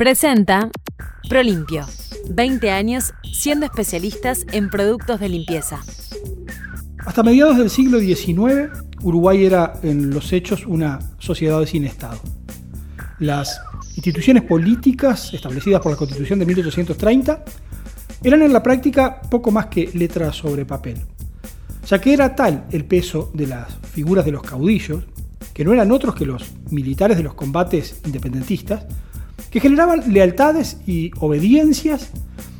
Presenta Prolimpio. 20 años siendo especialistas en productos de limpieza. Hasta mediados del siglo XIX, Uruguay era en los hechos una sociedad sin Estado. Las instituciones políticas establecidas por la Constitución de 1830 eran en la práctica poco más que letras sobre papel, ya que era tal el peso de las figuras de los caudillos, que no eran otros que los militares de los combates independentistas, que generaban lealtades y obediencias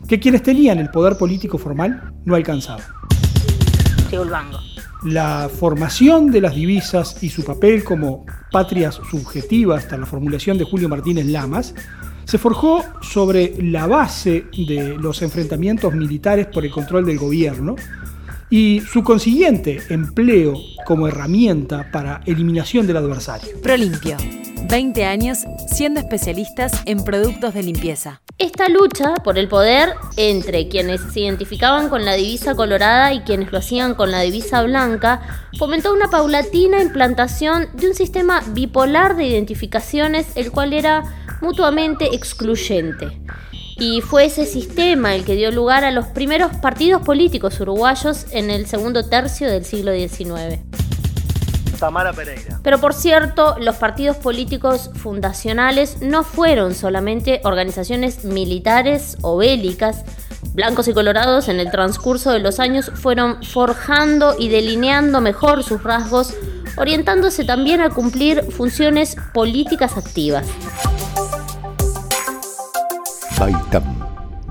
que quienes tenían el poder político formal no alcanzaban. La formación de las divisas y su papel como patrias subjetivas hasta la formulación de Julio Martínez Lamas se forjó sobre la base de los enfrentamientos militares por el control del gobierno y su consiguiente empleo como herramienta para eliminación del adversario. Prolimpio. 20 años siendo especialistas en productos de limpieza. Esta lucha por el poder entre quienes se identificaban con la divisa colorada y quienes lo hacían con la divisa blanca fomentó una paulatina implantación de un sistema bipolar de identificaciones, el cual era mutuamente excluyente. Y fue ese sistema el que dio lugar a los primeros partidos políticos uruguayos en el segundo tercio del siglo XIX. Tamara Pereira. Pero por cierto, los partidos políticos fundacionales no fueron solamente organizaciones militares o bélicas. Blancos y colorados en el transcurso de los años fueron forjando y delineando mejor sus rasgos, orientándose también a cumplir funciones políticas activas. Baitam,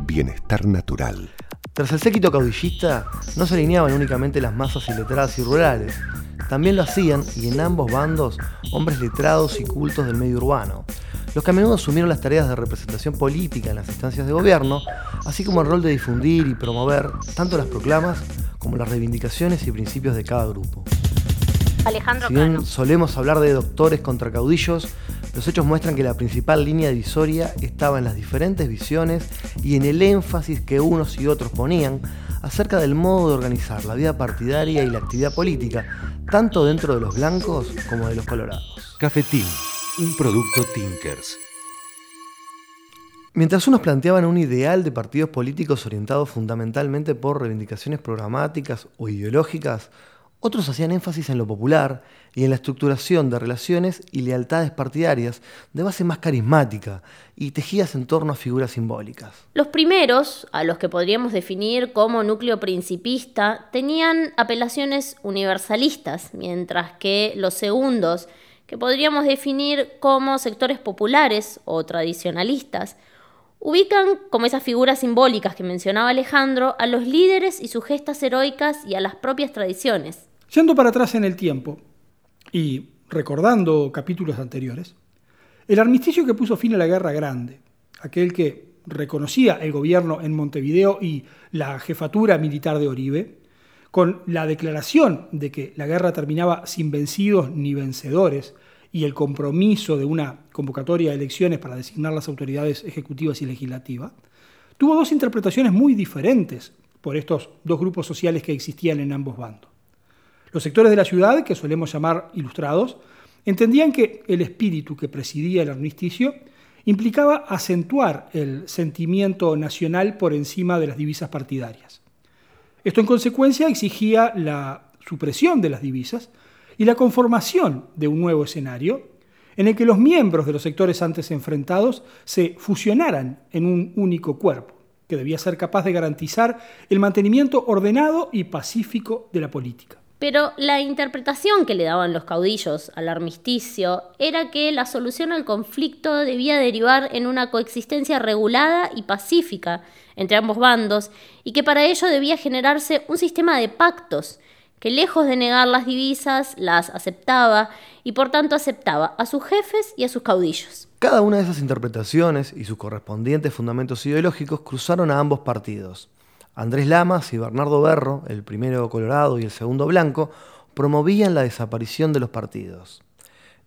bienestar natural. Tras el séquito caudillista, no se alineaban únicamente las masas iletradas y rurales, también lo hacían, y en ambos bandos, hombres letrados y cultos del medio urbano, los que a menudo asumieron las tareas de representación política en las instancias de gobierno, así como el rol de difundir y promover tanto las proclamas como las reivindicaciones y principios de cada grupo. Alejandro si bien solemos hablar de doctores contra caudillos, los hechos muestran que la principal línea divisoria estaba en las diferentes visiones y en el énfasis que unos y otros ponían acerca del modo de organizar la vida partidaria y la actividad política, tanto dentro de los blancos como de los colorados. Cafetín, un producto Tinkers. Mientras unos planteaban un ideal de partidos políticos orientados fundamentalmente por reivindicaciones programáticas o ideológicas, otros hacían énfasis en lo popular y en la estructuración de relaciones y lealtades partidarias de base más carismática y tejidas en torno a figuras simbólicas. Los primeros, a los que podríamos definir como núcleo principista, tenían apelaciones universalistas, mientras que los segundos, que podríamos definir como sectores populares o tradicionalistas, ubican como esas figuras simbólicas que mencionaba Alejandro a los líderes y sus gestas heroicas y a las propias tradiciones. Yendo para atrás en el tiempo y recordando capítulos anteriores, el armisticio que puso fin a la Guerra Grande, aquel que reconocía el gobierno en Montevideo y la jefatura militar de Oribe, con la declaración de que la guerra terminaba sin vencidos ni vencedores y el compromiso de una convocatoria de elecciones para designar las autoridades ejecutivas y legislativas, tuvo dos interpretaciones muy diferentes por estos dos grupos sociales que existían en ambos bandos. Los sectores de la ciudad, que solemos llamar ilustrados, entendían que el espíritu que presidía el armisticio implicaba acentuar el sentimiento nacional por encima de las divisas partidarias. Esto en consecuencia exigía la supresión de las divisas y la conformación de un nuevo escenario en el que los miembros de los sectores antes enfrentados se fusionaran en un único cuerpo, que debía ser capaz de garantizar el mantenimiento ordenado y pacífico de la política. Pero la interpretación que le daban los caudillos al armisticio era que la solución al conflicto debía derivar en una coexistencia regulada y pacífica entre ambos bandos y que para ello debía generarse un sistema de pactos que lejos de negar las divisas las aceptaba y por tanto aceptaba a sus jefes y a sus caudillos. Cada una de esas interpretaciones y sus correspondientes fundamentos ideológicos cruzaron a ambos partidos. Andrés Lamas y Bernardo Berro, el primero colorado y el segundo blanco, promovían la desaparición de los partidos.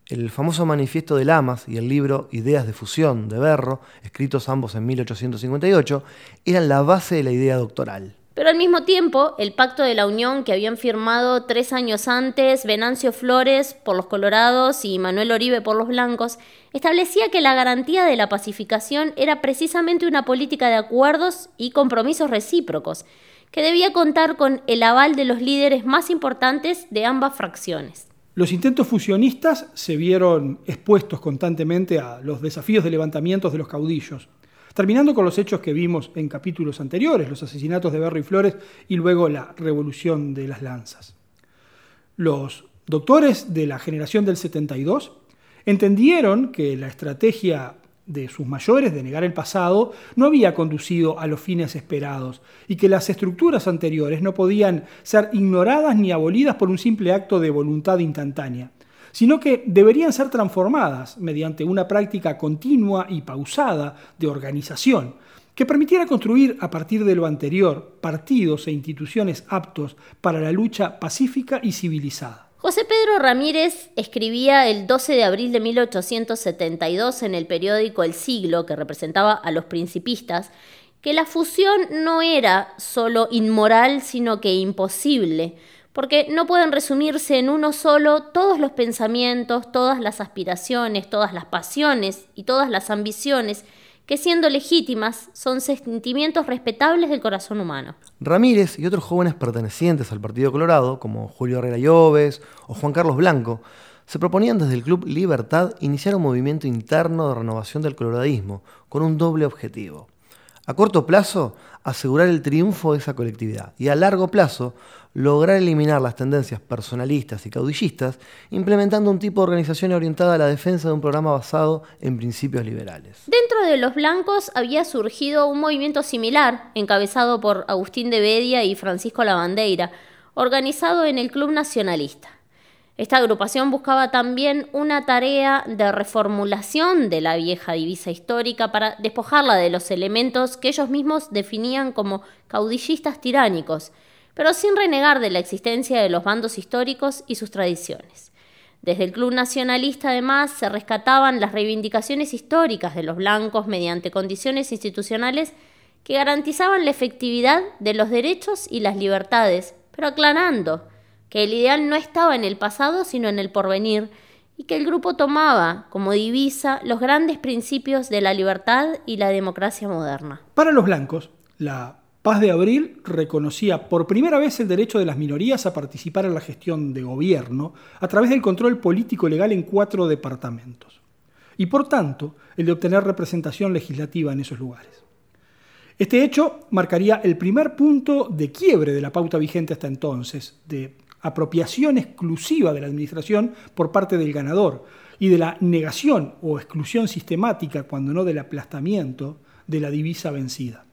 El famoso manifiesto de Lamas y el libro Ideas de Fusión de Berro, escritos ambos en 1858, eran la base de la idea doctoral. Pero al mismo tiempo, el pacto de la Unión que habían firmado tres años antes Venancio Flores por los colorados y Manuel Oribe por los blancos, establecía que la garantía de la pacificación era precisamente una política de acuerdos y compromisos recíprocos, que debía contar con el aval de los líderes más importantes de ambas fracciones. Los intentos fusionistas se vieron expuestos constantemente a los desafíos de levantamientos de los caudillos, terminando con los hechos que vimos en capítulos anteriores, los asesinatos de Berro y Flores y luego la revolución de las lanzas. Los doctores de la generación del 72 entendieron que la estrategia de sus mayores de negar el pasado no había conducido a los fines esperados y que las estructuras anteriores no podían ser ignoradas ni abolidas por un simple acto de voluntad instantánea, sino que deberían ser transformadas mediante una práctica continua y pausada de organización que permitiera construir a partir de lo anterior partidos e instituciones aptos para la lucha pacífica y civilizada. José Pedro Ramírez escribía el 12 de abril de 1872 en el periódico El Siglo, que representaba a los principistas, que la fusión no era solo inmoral, sino que imposible, porque no pueden resumirse en uno solo todos los pensamientos, todas las aspiraciones, todas las pasiones y todas las ambiciones que siendo legítimas son sentimientos respetables del corazón humano. Ramírez y otros jóvenes pertenecientes al Partido Colorado, como Julio Herrera Lloves o Juan Carlos Blanco, se proponían desde el Club Libertad iniciar un movimiento interno de renovación del coloradismo, con un doble objetivo. A corto plazo, asegurar el triunfo de esa colectividad y a largo plazo, lograr eliminar las tendencias personalistas y caudillistas, implementando un tipo de organización orientada a la defensa de un programa basado en principios liberales. Dentro de los blancos había surgido un movimiento similar, encabezado por Agustín de Bedia y Francisco Lavandeira, organizado en el Club Nacionalista. Esta agrupación buscaba también una tarea de reformulación de la vieja divisa histórica para despojarla de los elementos que ellos mismos definían como caudillistas tiránicos, pero sin renegar de la existencia de los bandos históricos y sus tradiciones. Desde el Club Nacionalista, además, se rescataban las reivindicaciones históricas de los blancos mediante condiciones institucionales que garantizaban la efectividad de los derechos y las libertades, pero aclarando que el ideal no estaba en el pasado, sino en el porvenir, y que el grupo tomaba como divisa los grandes principios de la libertad y la democracia moderna. Para los blancos, la Paz de Abril reconocía por primera vez el derecho de las minorías a participar en la gestión de gobierno a través del control político legal en cuatro departamentos, y por tanto el de obtener representación legislativa en esos lugares. Este hecho marcaría el primer punto de quiebre de la pauta vigente hasta entonces, de apropiación exclusiva de la administración por parte del ganador y de la negación o exclusión sistemática, cuando no del aplastamiento, de la divisa vencida.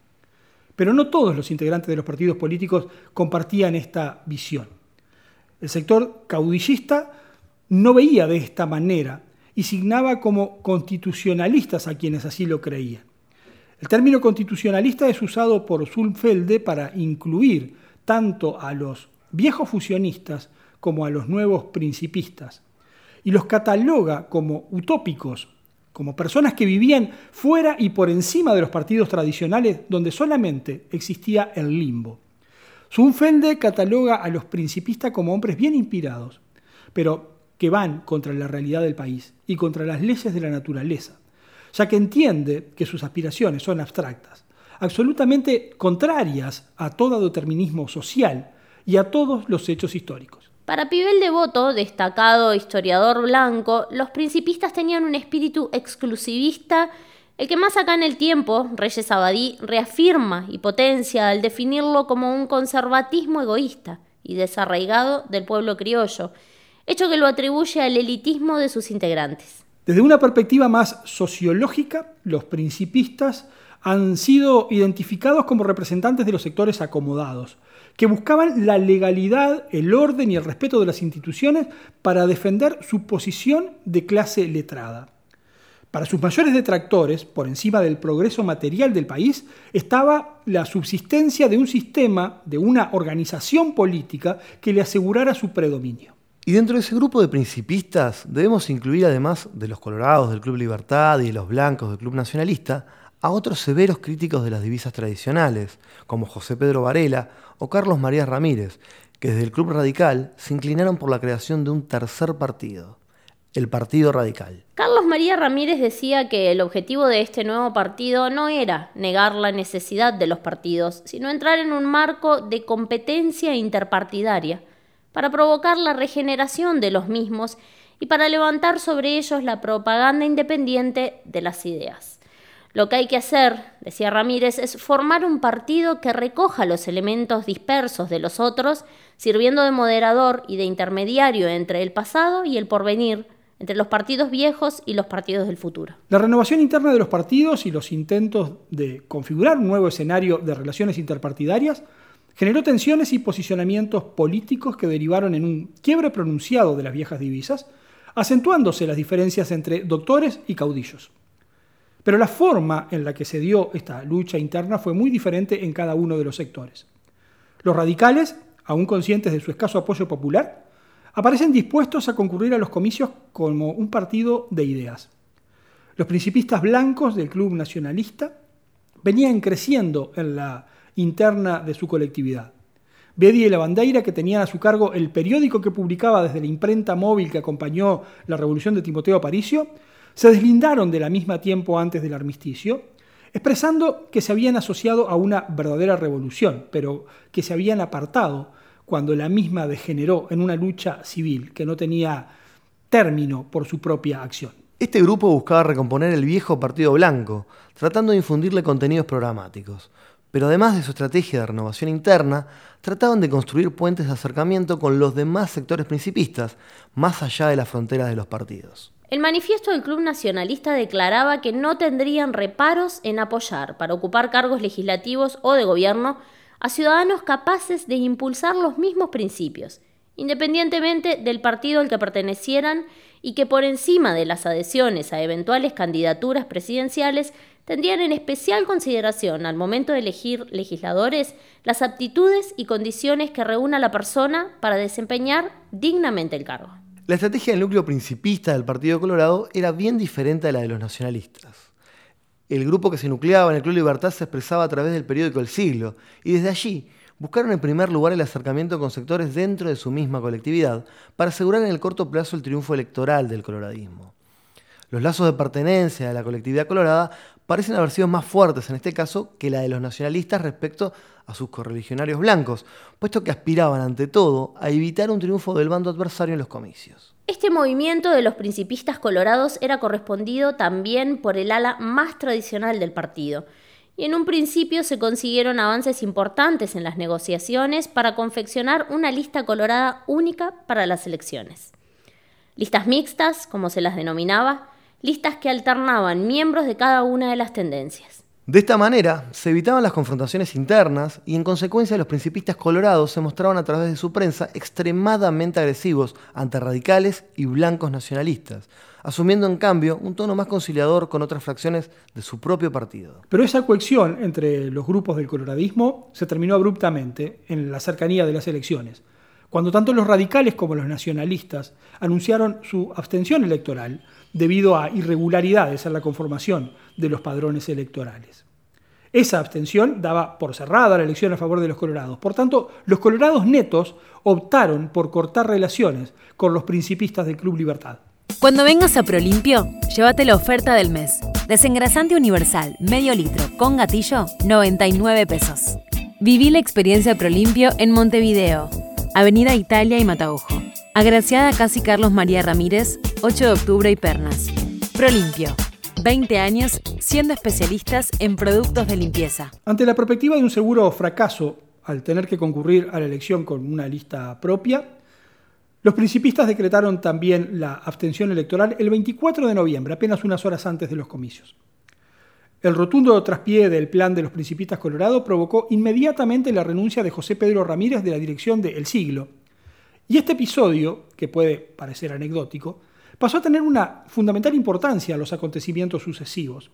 Pero no todos los integrantes de los partidos políticos compartían esta visión. El sector caudillista no veía de esta manera y signaba como constitucionalistas a quienes así lo creían. El término constitucionalista es usado por Zulfelde para incluir tanto a los viejos fusionistas como a los nuevos principistas, y los cataloga como utópicos, como personas que vivían fuera y por encima de los partidos tradicionales donde solamente existía el limbo. Zunfelde cataloga a los principistas como hombres bien inspirados, pero que van contra la realidad del país y contra las leyes de la naturaleza, ya que entiende que sus aspiraciones son abstractas, absolutamente contrarias a todo determinismo social, y a todos los hechos históricos. Para Pibel Devoto, destacado historiador blanco, los principistas tenían un espíritu exclusivista, el que más acá en el tiempo, Reyes Abadí reafirma y potencia al definirlo como un conservatismo egoísta y desarraigado del pueblo criollo, hecho que lo atribuye al elitismo de sus integrantes. Desde una perspectiva más sociológica, los principistas han sido identificados como representantes de los sectores acomodados, que buscaban la legalidad, el orden y el respeto de las instituciones para defender su posición de clase letrada. Para sus mayores detractores, por encima del progreso material del país, estaba la subsistencia de un sistema, de una organización política que le asegurara su predominio. Y dentro de ese grupo de principistas debemos incluir, además de los colorados del Club Libertad y de los blancos del Club Nacionalista, a otros severos críticos de las divisas tradicionales, como José Pedro Varela o Carlos María Ramírez, que desde el Club Radical se inclinaron por la creación de un tercer partido, el Partido Radical. Carlos María Ramírez decía que el objetivo de este nuevo partido no era negar la necesidad de los partidos, sino entrar en un marco de competencia interpartidaria para provocar la regeneración de los mismos y para levantar sobre ellos la propaganda independiente de las ideas. Lo que hay que hacer, decía Ramírez, es formar un partido que recoja los elementos dispersos de los otros, sirviendo de moderador y de intermediario entre el pasado y el porvenir, entre los partidos viejos y los partidos del futuro. La renovación interna de los partidos y los intentos de configurar un nuevo escenario de relaciones interpartidarias generó tensiones y posicionamientos políticos que derivaron en un quiebre pronunciado de las viejas divisas, acentuándose las diferencias entre doctores y caudillos. Pero la forma en la que se dio esta lucha interna fue muy diferente en cada uno de los sectores. Los radicales, aún conscientes de su escaso apoyo popular, aparecen dispuestos a concurrir a los comicios como un partido de ideas. Los principistas blancos del Club Nacionalista venían creciendo en la interna de su colectividad. Bedi y la Bandeira, que tenían a su cargo el periódico que publicaba desde la imprenta móvil que acompañó la revolución de Timoteo Aparicio, se deslindaron de la misma tiempo antes del armisticio, expresando que se habían asociado a una verdadera revolución, pero que se habían apartado cuando la misma degeneró en una lucha civil que no tenía término por su propia acción. Este grupo buscaba recomponer el viejo Partido Blanco, tratando de infundirle contenidos programáticos. Pero además de su estrategia de renovación interna, trataban de construir puentes de acercamiento con los demás sectores principistas, más allá de las fronteras de los partidos. El manifiesto del Club Nacionalista declaraba que no tendrían reparos en apoyar para ocupar cargos legislativos o de gobierno a ciudadanos capaces de impulsar los mismos principios, independientemente del partido al que pertenecieran y que por encima de las adhesiones a eventuales candidaturas presidenciales tendrían en especial consideración al momento de elegir legisladores las aptitudes y condiciones que reúna la persona para desempeñar dignamente el cargo. La estrategia del núcleo principista del Partido Colorado era bien diferente a la de los nacionalistas. El grupo que se nucleaba en el Club Libertad se expresaba a través del periódico El Siglo, y desde allí buscaron en primer lugar el acercamiento con sectores dentro de su misma colectividad para asegurar en el corto plazo el triunfo electoral del coloradismo. Los lazos de pertenencia a la colectividad colorada parecen haber sido más fuertes en este caso que la de los nacionalistas respecto a sus correligionarios blancos, puesto que aspiraban ante todo a evitar un triunfo del bando adversario en los comicios. Este movimiento de los principistas colorados era correspondido también por el ala más tradicional del partido, y en un principio se consiguieron avances importantes en las negociaciones para confeccionar una lista colorada única para las elecciones. Listas mixtas, como se las denominaba, listas que alternaban miembros de cada una de las tendencias. De esta manera, se evitaban las confrontaciones internas y en consecuencia los principistas colorados se mostraban a través de su prensa extremadamente agresivos ante radicales y blancos nacionalistas, asumiendo en cambio un tono más conciliador con otras fracciones de su propio partido. Pero esa cohesión entre los grupos del coloradismo se terminó abruptamente en la cercanía de las elecciones, cuando tanto los radicales como los nacionalistas anunciaron su abstención electoral debido a irregularidades en la conformación de los padrones electorales. Esa abstención daba por cerrada la elección a favor de los colorados. Por tanto, los colorados netos optaron por cortar relaciones con los principistas del Club Libertad. Cuando vengas a Prolimpio, llévate la oferta del mes. Desengrasante universal, medio litro, con gatillo, 99 pesos. Viví la experiencia Prolimpio en Montevideo, Avenida Italia y Mataojo. Agraciada Casi Carlos María Ramírez, 8 de octubre y Pernas. Prolimpio. 20 años siendo especialistas en productos de limpieza. Ante la perspectiva de un seguro fracaso al tener que concurrir a la elección con una lista propia, los principistas decretaron también la abstención electoral el 24 de noviembre, apenas unas horas antes de los comicios. El rotundo traspié del plan de los principistas Colorado provocó inmediatamente la renuncia de José Pedro Ramírez de la dirección de El Siglo. Y este episodio, que puede parecer anecdótico, pasó a tener una fundamental importancia a los acontecimientos sucesivos,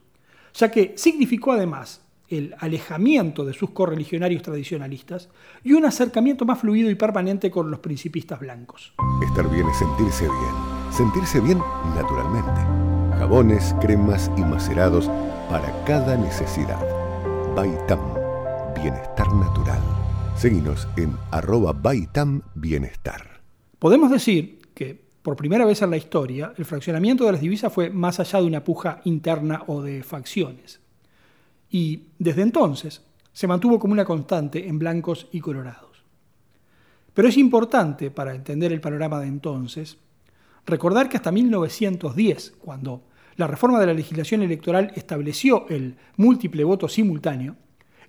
ya que significó además el alejamiento de sus correligionarios tradicionalistas y un acercamiento más fluido y permanente con los principistas blancos. Estar bien es sentirse bien, sentirse bien naturalmente. Jabones, cremas y macerados para cada necesidad. Baitam, bienestar natural. Seguimos en arroba Baitam Bienestar. Podemos decir que por primera vez en la historia el fraccionamiento de las divisas fue más allá de una puja interna o de facciones. Y desde entonces se mantuvo como una constante en blancos y colorados. Pero es importante, para entender el panorama de entonces, recordar que hasta 1910, cuando la reforma de la legislación electoral estableció el múltiple voto simultáneo,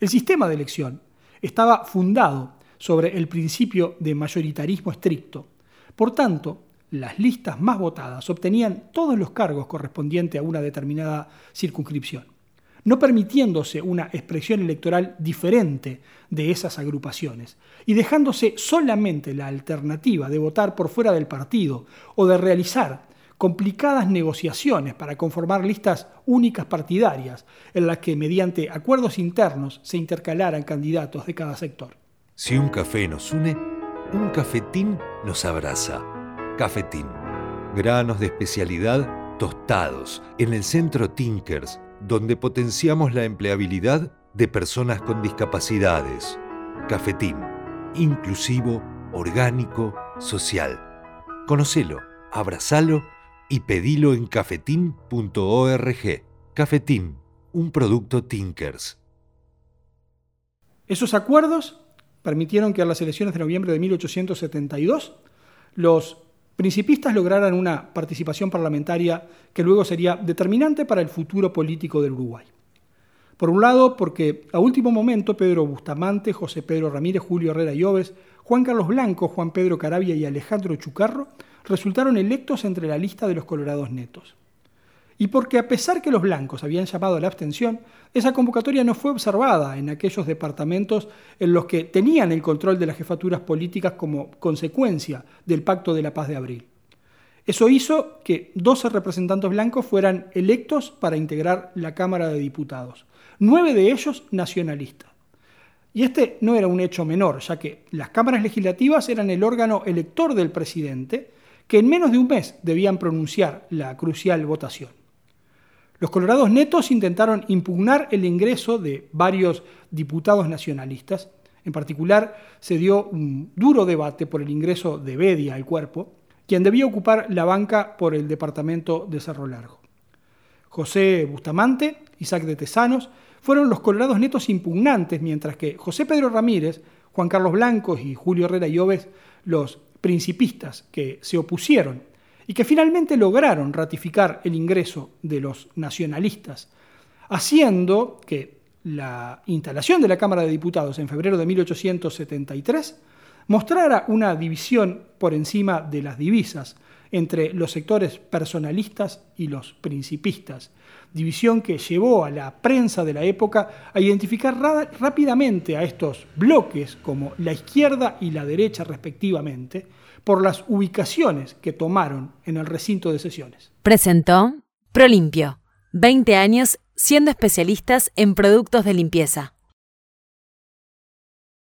el sistema de elección estaba fundado sobre el principio de mayoritarismo estricto. Por tanto, las listas más votadas obtenían todos los cargos correspondientes a una determinada circunscripción, no permitiéndose una expresión electoral diferente de esas agrupaciones y dejándose solamente la alternativa de votar por fuera del partido o de realizar complicadas negociaciones para conformar listas únicas partidarias en las que mediante acuerdos internos se intercalaran candidatos de cada sector. Si un café nos une, un cafetín nos abraza. Cafetín. Granos de especialidad tostados en el centro Tinkers, donde potenciamos la empleabilidad de personas con discapacidades. Cafetín. Inclusivo, orgánico, social. Conocelo, abrazalo y pedilo en cafetín.org. Cafetín, un producto Tinkers. Esos acuerdos permitieron que a las elecciones de noviembre de 1872 los principistas lograran una participación parlamentaria que luego sería determinante para el futuro político del Uruguay. Por un lado, porque a último momento Pedro Bustamante, José Pedro Ramírez, Julio Herrera Lloves, Juan Carlos Blanco, Juan Pedro Carabia y Alejandro Chucarro resultaron electos entre la lista de los colorados netos. Y porque a pesar que los blancos habían llamado a la abstención, esa convocatoria no fue observada en aquellos departamentos en los que tenían el control de las jefaturas políticas como consecuencia del Pacto de la Paz de Abril. Eso hizo que 12 representantes blancos fueran electos para integrar la Cámara de Diputados, nueve de ellos nacionalistas. Y este no era un hecho menor, ya que las cámaras legislativas eran el órgano elector del presidente que en menos de un mes debían pronunciar la crucial votación. Los colorados netos intentaron impugnar el ingreso de varios diputados nacionalistas. En particular, se dio un duro debate por el ingreso de Bedia al cuerpo, quien debía ocupar la banca por el departamento de Cerro Largo. José Bustamante, Isaac de Tesanos, fueron los colorados netos impugnantes, mientras que José Pedro Ramírez, Juan Carlos Blancos y Julio Herrera Lloves, los principistas que se opusieron y que finalmente lograron ratificar el ingreso de los nacionalistas, haciendo que la instalación de la Cámara de Diputados en febrero de 1873 mostrara una división por encima de las divisas entre los sectores personalistas y los principistas, división que llevó a la prensa de la época a identificar rápidamente a estos bloques como la izquierda y la derecha respectivamente, por las ubicaciones que tomaron en el recinto de sesiones. Presentó Prolimpio, 20 años siendo especialistas en productos de limpieza.